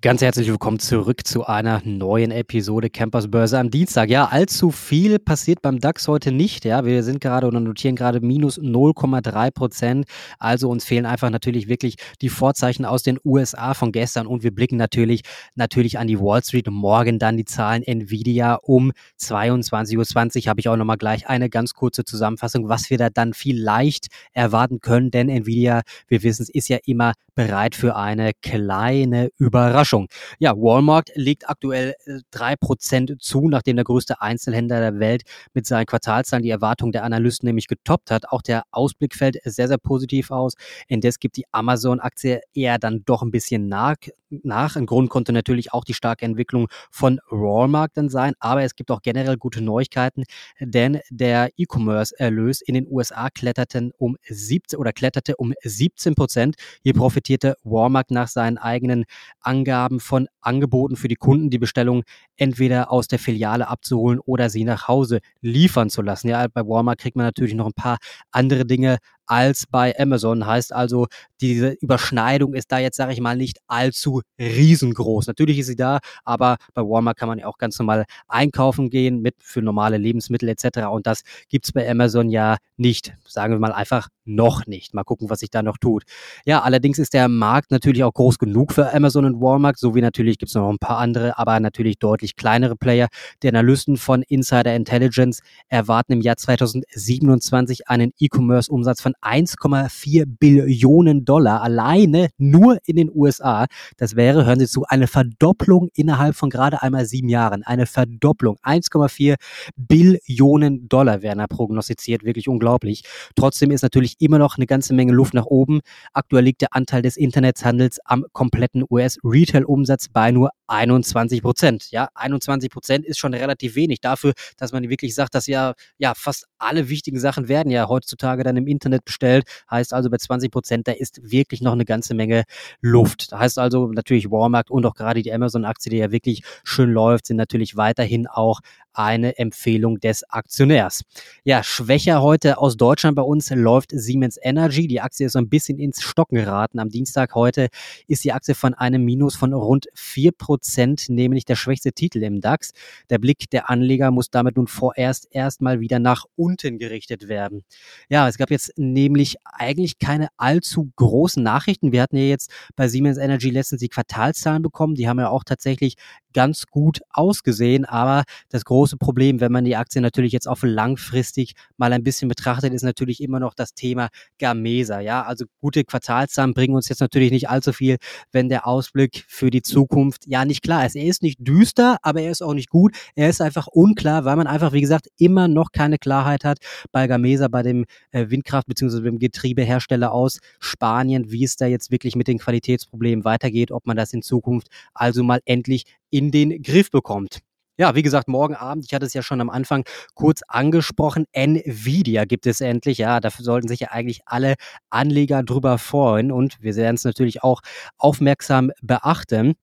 Ganz herzlich willkommen zurück zu einer neuen Episode Campers Börse am Dienstag. Ja, allzu viel passiert beim DAX heute nicht. Ja, wir sind gerade oder notieren gerade minus 0,3 Prozent. Also uns fehlen einfach natürlich wirklich die Vorzeichen aus den USA von gestern und wir blicken natürlich natürlich an die Wall Street. Morgen dann die Zahlen Nvidia um 22.20 Uhr habe ich auch nochmal gleich eine ganz kurze Zusammenfassung, was wir da dann vielleicht erwarten können, denn Nvidia, wir wissen es, ist ja immer bereit für eine kleine Überraschung. Überraschung. Ja, Walmart legt aktuell äh, drei Prozent zu, nachdem der größte Einzelhändler der Welt mit seinen Quartalzahlen die Erwartungen der Analysten nämlich getoppt hat. Auch der Ausblick fällt sehr, sehr positiv aus. Indes gibt die Amazon-Aktie eher dann doch ein bisschen nach, nach. Ein Grund konnte natürlich auch die starke Entwicklung von Walmart dann sein, aber es gibt auch generell gute Neuigkeiten, denn der E-Commerce-Erlös in den USA kletterten um 17 oder kletterte um 17 Prozent. Hier profitierte Walmart nach seinen eigenen Angaben Angaben von Angeboten für die Kunden, die Bestellung entweder aus der Filiale abzuholen oder sie nach Hause liefern zu lassen. Ja, bei Walmart kriegt man natürlich noch ein paar andere Dinge als bei Amazon. Heißt also, diese Überschneidung ist da jetzt, sage ich mal, nicht allzu riesengroß. Natürlich ist sie da, aber bei Walmart kann man ja auch ganz normal einkaufen gehen mit für normale Lebensmittel etc. Und das gibt's bei Amazon ja nicht. Sagen wir mal einfach noch nicht. Mal gucken, was sich da noch tut. Ja, allerdings ist der Markt natürlich auch groß genug für Amazon und Walmart, so wie natürlich gibt's noch ein paar andere, aber natürlich deutlich kleinere Player. Die Analysten von Insider Intelligence erwarten im Jahr 2027 einen E-Commerce-Umsatz von 1,4 Billionen Dollar alleine nur in den USA. Das wäre, hören Sie zu, eine Verdopplung innerhalb von gerade einmal sieben Jahren. Eine Verdopplung. 1,4 Billionen Dollar werden da prognostiziert. Wirklich unglaublich. Trotzdem ist natürlich immer noch eine ganze Menge Luft nach oben. Aktuell liegt der Anteil des Internethandels am kompletten US-Retail-Umsatz bei nur 21 Prozent. Ja, 21 Prozent ist schon relativ wenig dafür, dass man wirklich sagt, dass ja, ja fast alle wichtigen Sachen werden ja heutzutage dann im Internet bestellt. Heißt also bei 20 Prozent, da ist wirklich noch eine ganze Menge Luft. Da heißt also natürlich Walmart und auch gerade die Amazon-Aktie, die ja wirklich schön läuft, sind natürlich weiterhin auch eine Empfehlung des Aktionärs. Ja, schwächer heute aus Deutschland bei uns läuft Siemens Energy. Die Aktie ist so ein bisschen ins Stocken geraten. Am Dienstag heute ist die Aktie von einem Minus von rund 4%, nämlich der schwächste Titel im DAX. Der Blick der Anleger muss damit nun vorerst erstmal wieder nach unten gerichtet werden. Ja, es gab jetzt nämlich eigentlich keine allzu großen Nachrichten. Wir hatten ja jetzt bei Siemens Energy letztens die Quartalszahlen bekommen. Die haben ja auch tatsächlich ganz gut ausgesehen. Aber das große Problem, wenn man die Aktie natürlich jetzt auch langfristig mal ein bisschen betrachtet, ist natürlich immer noch das Thema Gamesa. Ja, also gute Quartalszahlen bringen uns jetzt natürlich nicht allzu viel, wenn der Ausblick für die Zukunft ja nicht klar ist. Er ist nicht düster, aber er ist auch nicht gut. Er ist einfach unklar, weil man einfach, wie gesagt, immer noch keine Klarheit hat bei Gamesa, bei dem äh, Windkraft- bzw. dem Getriebehersteller aus Spanien, wie es da jetzt wirklich mit den Qualitätsproblemen weitergeht, ob man das in Zukunft also mal endlich in den Griff bekommt. Ja, wie gesagt, morgen Abend, ich hatte es ja schon am Anfang kurz angesprochen, Nvidia gibt es endlich. Ja, dafür sollten sich ja eigentlich alle Anleger drüber freuen und wir werden es natürlich auch aufmerksam beachten.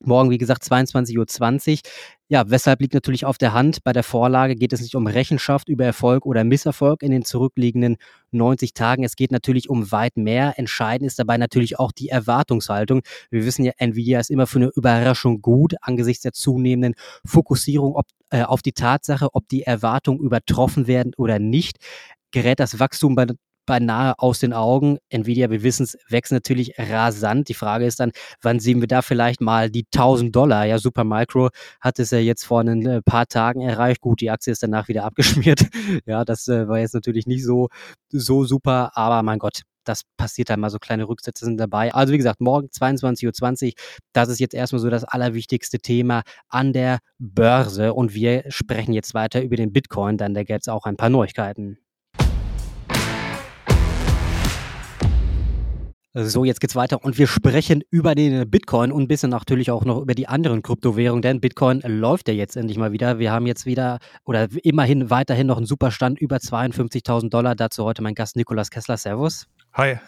Morgen, wie gesagt, 22.20 Uhr. Ja, weshalb liegt natürlich auf der Hand. Bei der Vorlage geht es nicht um Rechenschaft über Erfolg oder Misserfolg in den zurückliegenden 90 Tagen. Es geht natürlich um weit mehr. Entscheidend ist dabei natürlich auch die Erwartungshaltung. Wir wissen ja, Nvidia ist immer für eine Überraschung gut angesichts der zunehmenden Fokussierung ob, äh, auf die Tatsache, ob die Erwartungen übertroffen werden oder nicht gerät das Wachstum bei beinahe aus den Augen. Nvidia, wir wissen es, wächst natürlich rasant. Die Frage ist dann, wann sehen wir da vielleicht mal die 1000 Dollar? Ja, Supermicro hat es ja jetzt vor ein äh, paar Tagen erreicht. Gut, die Aktie ist danach wieder abgeschmiert. ja, das äh, war jetzt natürlich nicht so, so super, aber mein Gott, das passiert dann mal, so kleine Rücksätze sind dabei. Also wie gesagt, morgen 22.20 Uhr, das ist jetzt erstmal so das allerwichtigste Thema an der Börse und wir sprechen jetzt weiter über den Bitcoin, dann da gäbe es auch ein paar Neuigkeiten. So, jetzt geht's weiter und wir sprechen über den Bitcoin und ein bisschen natürlich auch noch über die anderen Kryptowährungen, denn Bitcoin läuft ja jetzt endlich mal wieder. Wir haben jetzt wieder oder immerhin weiterhin noch einen Superstand über 52.000 Dollar. Dazu heute mein Gast Nikolas Kessler. Servus. Hi.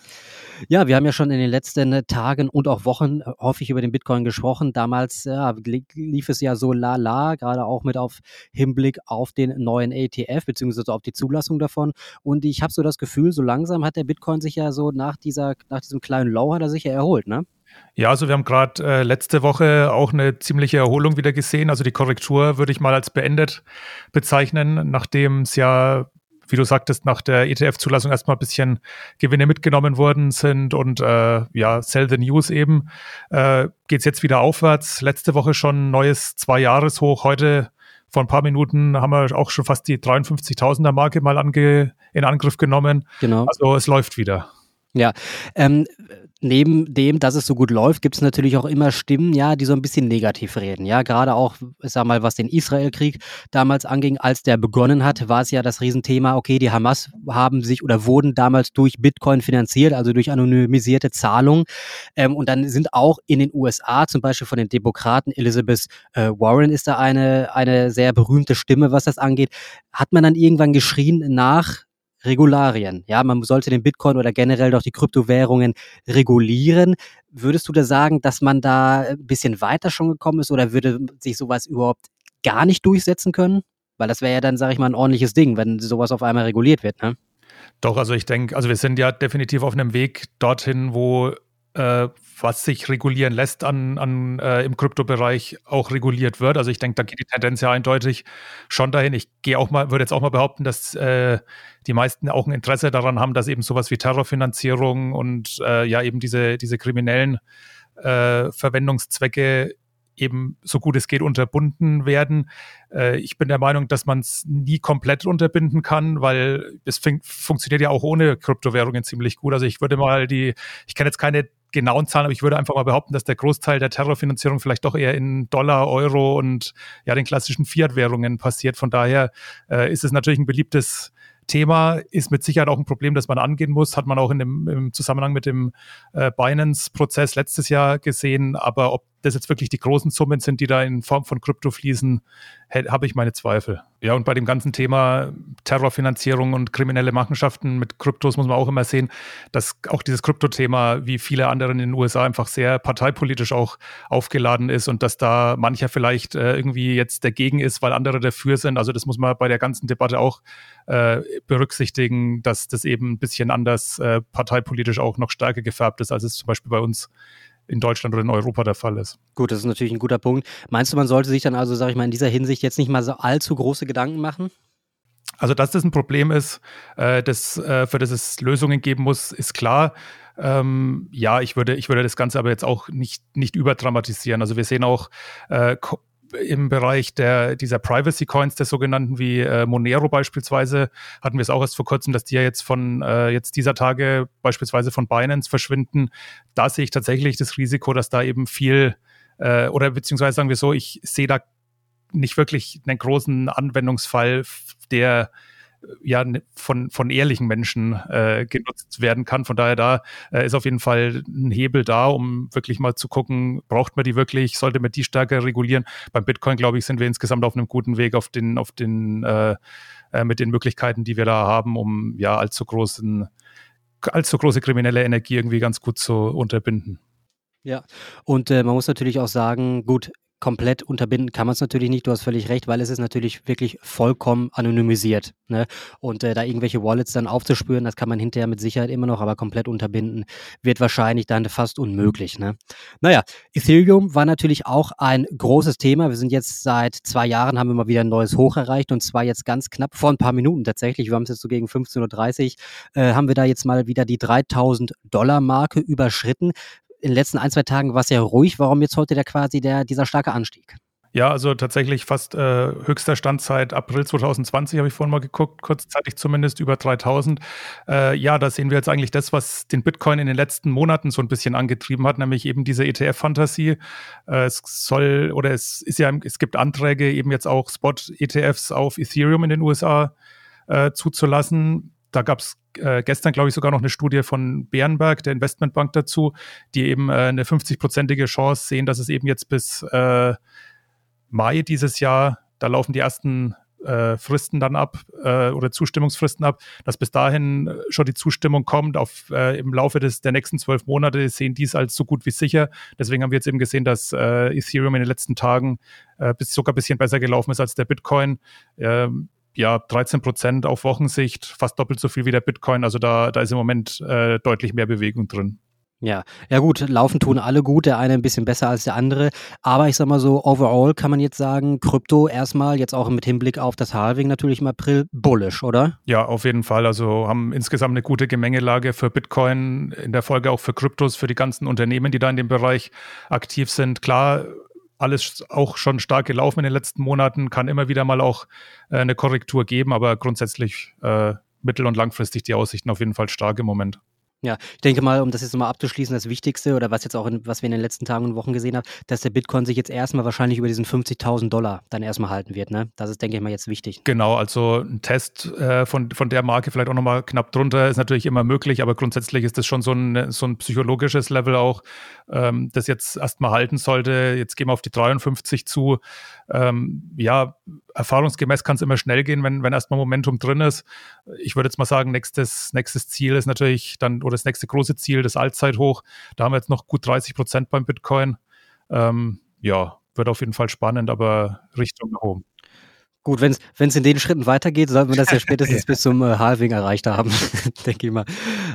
Ja, wir haben ja schon in den letzten Tagen und auch Wochen äh, häufig über den Bitcoin gesprochen. Damals ja, lief es ja so lala, gerade auch mit auf Hinblick auf den neuen ATF beziehungsweise auf die Zulassung davon. Und ich habe so das Gefühl, so langsam hat der Bitcoin sich ja so nach dieser, nach diesem kleinen Low hat er sich ja erholt, ne? Ja, also wir haben gerade äh, letzte Woche auch eine ziemliche Erholung wieder gesehen. Also die Korrektur würde ich mal als beendet bezeichnen, nachdem es ja wie du sagtest, nach der ETF-Zulassung erstmal ein bisschen Gewinne mitgenommen worden sind und äh, ja, Sell the News eben, äh, geht es jetzt wieder aufwärts. Letzte Woche schon neues Zwei-Jahres-Hoch. Heute vor ein paar Minuten haben wir auch schon fast die 53.000er Marke mal ange in Angriff genommen. Genau. Also es läuft wieder. Ja, ähm, neben dem, dass es so gut läuft, gibt es natürlich auch immer Stimmen, ja, die so ein bisschen negativ reden. Ja, gerade auch, ich sag mal, was den Israelkrieg damals anging, als der begonnen hat, war es ja das Riesenthema, okay, die Hamas haben sich oder wurden damals durch Bitcoin finanziert, also durch anonymisierte Zahlungen. Ähm, und dann sind auch in den USA, zum Beispiel von den Demokraten, Elizabeth äh, Warren ist da eine, eine sehr berühmte Stimme, was das angeht, hat man dann irgendwann geschrien nach Regularien. Ja, man sollte den Bitcoin oder generell doch die Kryptowährungen regulieren. Würdest du da sagen, dass man da ein bisschen weiter schon gekommen ist oder würde sich sowas überhaupt gar nicht durchsetzen können? Weil das wäre ja dann, sage ich mal, ein ordentliches Ding, wenn sowas auf einmal reguliert wird, ne? Doch, also ich denke, also wir sind ja definitiv auf einem Weg dorthin, wo äh, was sich regulieren lässt an, an äh, im Kryptobereich auch reguliert wird. Also ich denke, da geht die Tendenz ja eindeutig schon dahin. Ich gehe auch mal, würde jetzt auch mal behaupten, dass äh, die meisten auch ein Interesse daran haben, dass eben sowas wie Terrorfinanzierung und äh, ja eben diese, diese kriminellen äh, Verwendungszwecke eben so gut es geht unterbunden werden. Äh, ich bin der Meinung, dass man es nie komplett unterbinden kann, weil es funktioniert ja auch ohne Kryptowährungen ziemlich gut. Also ich würde mal die, ich kenne jetzt keine genauen Zahlen, aber ich würde einfach mal behaupten, dass der Großteil der Terrorfinanzierung vielleicht doch eher in Dollar, Euro und ja den klassischen Fiat-Währungen passiert. Von daher äh, ist es natürlich ein beliebtes Thema ist mit Sicherheit auch ein Problem, das man angehen muss. Hat man auch in dem, im Zusammenhang mit dem äh, Binance-Prozess letztes Jahr gesehen. Aber ob das jetzt wirklich die großen Summen sind, die da in Form von Krypto fließen, habe ich meine Zweifel. Ja, und bei dem ganzen Thema Terrorfinanzierung und kriminelle Machenschaften mit Kryptos muss man auch immer sehen, dass auch dieses Krypto-Thema wie viele andere in den USA einfach sehr parteipolitisch auch aufgeladen ist und dass da mancher vielleicht äh, irgendwie jetzt dagegen ist, weil andere dafür sind. Also das muss man bei der ganzen Debatte auch äh, berücksichtigen, dass das eben ein bisschen anders äh, parteipolitisch auch noch stärker gefärbt ist, als es zum Beispiel bei uns in Deutschland oder in Europa der Fall ist. Gut, das ist natürlich ein guter Punkt. Meinst du, man sollte sich dann also, sage ich mal, in dieser Hinsicht jetzt nicht mal so allzu große Gedanken machen? Also, dass das ein Problem ist, äh, das, äh, für das es Lösungen geben muss, ist klar. Ähm, ja, ich würde, ich würde das Ganze aber jetzt auch nicht, nicht überdramatisieren. Also wir sehen auch äh, im Bereich der, dieser Privacy Coins, der sogenannten wie äh, Monero beispielsweise, hatten wir es auch erst vor kurzem, dass die ja jetzt von äh, jetzt dieser Tage beispielsweise von Binance verschwinden. Da sehe ich tatsächlich das Risiko, dass da eben viel äh, oder beziehungsweise sagen wir so, ich sehe da nicht wirklich einen großen Anwendungsfall, der ja von, von ehrlichen Menschen äh, genutzt werden kann. Von daher da äh, ist auf jeden Fall ein Hebel da, um wirklich mal zu gucken, braucht man die wirklich, sollte man die stärker regulieren. Beim Bitcoin, glaube ich, sind wir insgesamt auf einem guten Weg auf den, auf den, äh, äh, mit den Möglichkeiten, die wir da haben, um ja allzu großen, allzu große kriminelle Energie irgendwie ganz gut zu unterbinden. Ja, und äh, man muss natürlich auch sagen, gut, komplett unterbinden kann man es natürlich nicht, du hast völlig recht, weil es ist natürlich wirklich vollkommen anonymisiert. Ne? Und äh, da irgendwelche Wallets dann aufzuspüren, das kann man hinterher mit Sicherheit immer noch, aber komplett unterbinden wird wahrscheinlich dann fast unmöglich. Ne? Naja, Ethereum war natürlich auch ein großes Thema. Wir sind jetzt seit zwei Jahren, haben wir mal wieder ein neues Hoch erreicht und zwar jetzt ganz knapp vor ein paar Minuten tatsächlich. Wir haben es jetzt so gegen 15.30 Uhr, äh, haben wir da jetzt mal wieder die 3000 Dollar Marke überschritten in den letzten ein, zwei Tagen war es ja ruhig. Warum jetzt heute der quasi der, dieser starke Anstieg? Ja, also tatsächlich fast äh, höchster Stand seit April 2020, habe ich vorhin mal geguckt, kurzzeitig zumindest über 3000. Äh, ja, da sehen wir jetzt eigentlich das, was den Bitcoin in den letzten Monaten so ein bisschen angetrieben hat, nämlich eben diese ETF-Fantasie. Äh, es soll oder es ist ja, es gibt Anträge, eben jetzt auch Spot-ETFs auf Ethereum in den USA äh, zuzulassen da gab es äh, gestern, glaube ich, sogar noch eine Studie von Bärenberg, der Investmentbank dazu, die eben äh, eine 50-prozentige Chance sehen, dass es eben jetzt bis äh, Mai dieses Jahr, da laufen die ersten äh, Fristen dann ab äh, oder Zustimmungsfristen ab, dass bis dahin schon die Zustimmung kommt. Auf, äh, Im Laufe des, der nächsten zwölf Monate sehen dies als so gut wie sicher. Deswegen haben wir jetzt eben gesehen, dass äh, Ethereum in den letzten Tagen äh, bis, sogar ein bisschen besser gelaufen ist als der Bitcoin. Ähm, ja, 13 Prozent auf Wochensicht, fast doppelt so viel wie der Bitcoin. Also da, da ist im Moment äh, deutlich mehr Bewegung drin. Ja, ja gut, laufen tun alle gut, der eine ein bisschen besser als der andere. Aber ich sag mal so, overall kann man jetzt sagen, Krypto erstmal, jetzt auch mit Hinblick auf das Halving natürlich im April, bullish, oder? Ja, auf jeden Fall. Also haben insgesamt eine gute Gemengelage für Bitcoin, in der Folge auch für Kryptos, für die ganzen Unternehmen, die da in dem Bereich aktiv sind. Klar, alles auch schon stark gelaufen in den letzten Monaten, kann immer wieder mal auch äh, eine Korrektur geben, aber grundsätzlich äh, mittel- und langfristig die Aussichten auf jeden Fall stark im Moment. Ja, ich denke mal, um das jetzt nochmal abzuschließen, das Wichtigste oder was jetzt auch, in, was wir in den letzten Tagen und Wochen gesehen haben, dass der Bitcoin sich jetzt erstmal wahrscheinlich über diesen 50.000 Dollar dann erstmal halten wird. Ne? Das ist, denke ich mal, jetzt wichtig. Genau, also ein Test äh, von, von der Marke vielleicht auch nochmal knapp drunter ist natürlich immer möglich, aber grundsätzlich ist das schon so ein, so ein psychologisches Level auch, ähm, das jetzt erstmal halten sollte. Jetzt gehen wir auf die 53 zu. Ähm, ja, erfahrungsgemäß kann es immer schnell gehen, wenn, wenn erstmal Momentum drin ist. Ich würde jetzt mal sagen, nächstes, nächstes Ziel ist natürlich dann, oder das nächste große Ziel, das Allzeithoch. Da haben wir jetzt noch gut 30 Prozent beim Bitcoin. Ähm, ja, wird auf jeden Fall spannend, aber Richtung nach oben. Gut, wenn es in den Schritten weitergeht, sollten wir das ja spätestens bis zum äh, Halving erreicht haben, denke ich mal.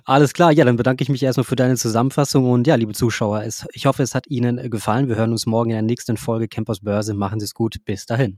Alles klar, ja, dann bedanke ich mich erstmal für deine Zusammenfassung und ja, liebe Zuschauer, es, ich hoffe, es hat Ihnen gefallen. Wir hören uns morgen in der nächsten Folge Campers Börse. Machen Sie es gut, bis dahin.